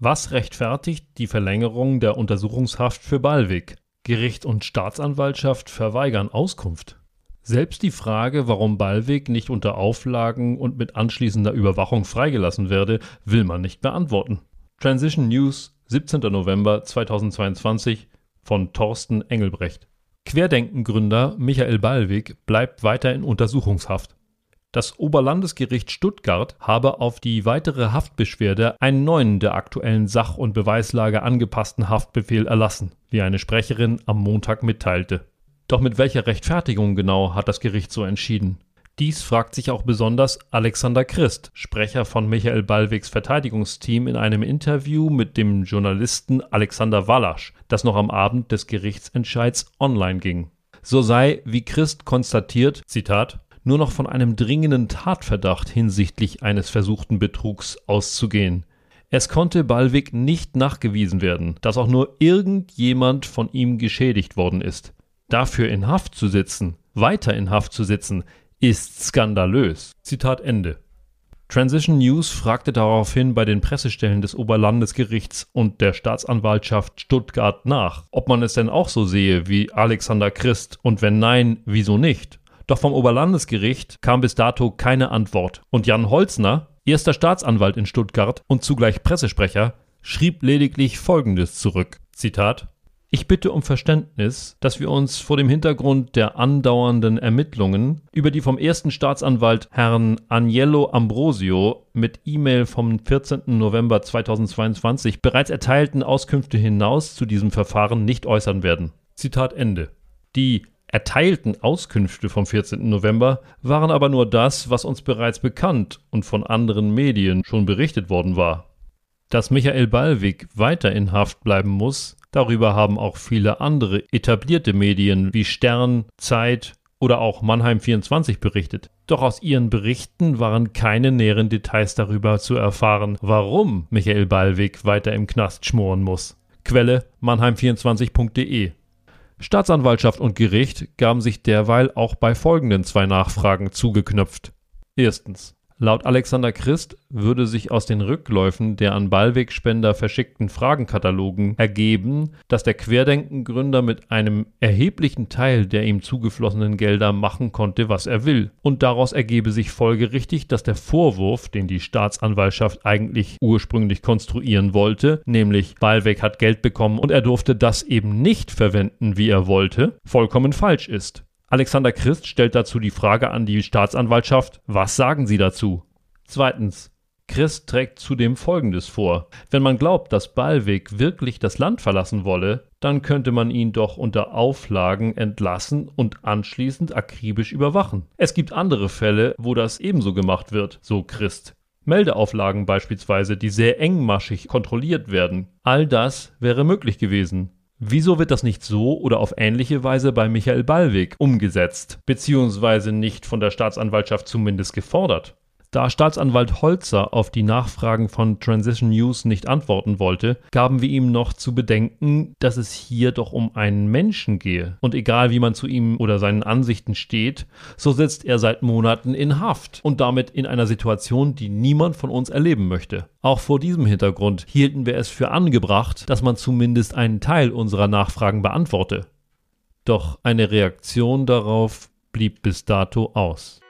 Was rechtfertigt die Verlängerung der Untersuchungshaft für Ballwig? Gericht und Staatsanwaltschaft verweigern Auskunft. Selbst die Frage, warum Ballweg nicht unter Auflagen und mit anschließender Überwachung freigelassen werde, will man nicht beantworten. Transition News, 17. November 2022 von Thorsten Engelbrecht. Querdenkengründer Michael Ballweg bleibt weiter in Untersuchungshaft. Das Oberlandesgericht Stuttgart habe auf die weitere Haftbeschwerde einen neuen der aktuellen Sach- und Beweislage angepassten Haftbefehl erlassen, wie eine Sprecherin am Montag mitteilte. Doch mit welcher Rechtfertigung genau hat das Gericht so entschieden? Dies fragt sich auch besonders Alexander Christ, Sprecher von Michael Ballwegs Verteidigungsteam, in einem Interview mit dem Journalisten Alexander Wallasch, das noch am Abend des Gerichtsentscheids online ging. So sei, wie Christ konstatiert, Zitat, nur noch von einem dringenden Tatverdacht hinsichtlich eines versuchten Betrugs auszugehen. Es konnte Ballwig nicht nachgewiesen werden, dass auch nur irgendjemand von ihm geschädigt worden ist. Dafür in Haft zu sitzen, weiter in Haft zu sitzen, ist skandalös. Zitat Ende. Transition News fragte daraufhin bei den Pressestellen des Oberlandesgerichts und der Staatsanwaltschaft Stuttgart nach, ob man es denn auch so sehe wie Alexander Christ und wenn nein, wieso nicht. Doch vom Oberlandesgericht kam bis dato keine Antwort. Und Jan Holzner, erster Staatsanwalt in Stuttgart und zugleich Pressesprecher, schrieb lediglich Folgendes zurück. Zitat ich bitte um Verständnis, dass wir uns vor dem Hintergrund der andauernden Ermittlungen über die vom ersten Staatsanwalt Herrn Agnello Ambrosio mit E-Mail vom 14. November 2022 bereits erteilten Auskünfte hinaus zu diesem Verfahren nicht äußern werden. Zitat Ende. Die erteilten Auskünfte vom 14. November waren aber nur das, was uns bereits bekannt und von anderen Medien schon berichtet worden war. Dass Michael Ballwig weiter in Haft bleiben muss, darüber haben auch viele andere etablierte Medien wie Stern, Zeit oder auch Mannheim 24 berichtet. Doch aus ihren Berichten waren keine näheren Details darüber zu erfahren, warum Michael Ballwig weiter im Knast schmoren muss. Quelle mannheim24.de Staatsanwaltschaft und Gericht gaben sich derweil auch bei folgenden zwei Nachfragen zugeknöpft. Erstens. Laut Alexander Christ würde sich aus den Rückläufen der an Ballweg-Spender verschickten Fragenkatalogen ergeben, dass der Querdenken-Gründer mit einem erheblichen Teil der ihm zugeflossenen Gelder machen konnte, was er will. Und daraus ergebe sich folgerichtig, dass der Vorwurf, den die Staatsanwaltschaft eigentlich ursprünglich konstruieren wollte, nämlich Ballweg hat Geld bekommen und er durfte das eben nicht verwenden, wie er wollte, vollkommen falsch ist. Alexander Christ stellt dazu die Frage an die Staatsanwaltschaft, was sagen Sie dazu? Zweitens. Christ trägt zudem Folgendes vor. Wenn man glaubt, dass Ballweg wirklich das Land verlassen wolle, dann könnte man ihn doch unter Auflagen entlassen und anschließend akribisch überwachen. Es gibt andere Fälle, wo das ebenso gemacht wird, so Christ. Meldeauflagen beispielsweise, die sehr engmaschig kontrolliert werden. All das wäre möglich gewesen. Wieso wird das nicht so oder auf ähnliche Weise bei Michael Ballweg umgesetzt, beziehungsweise nicht von der Staatsanwaltschaft zumindest gefordert? Da Staatsanwalt Holzer auf die Nachfragen von Transition News nicht antworten wollte, gaben wir ihm noch zu bedenken, dass es hier doch um einen Menschen gehe. Und egal wie man zu ihm oder seinen Ansichten steht, so sitzt er seit Monaten in Haft und damit in einer Situation, die niemand von uns erleben möchte. Auch vor diesem Hintergrund hielten wir es für angebracht, dass man zumindest einen Teil unserer Nachfragen beantworte. Doch eine Reaktion darauf blieb bis dato aus.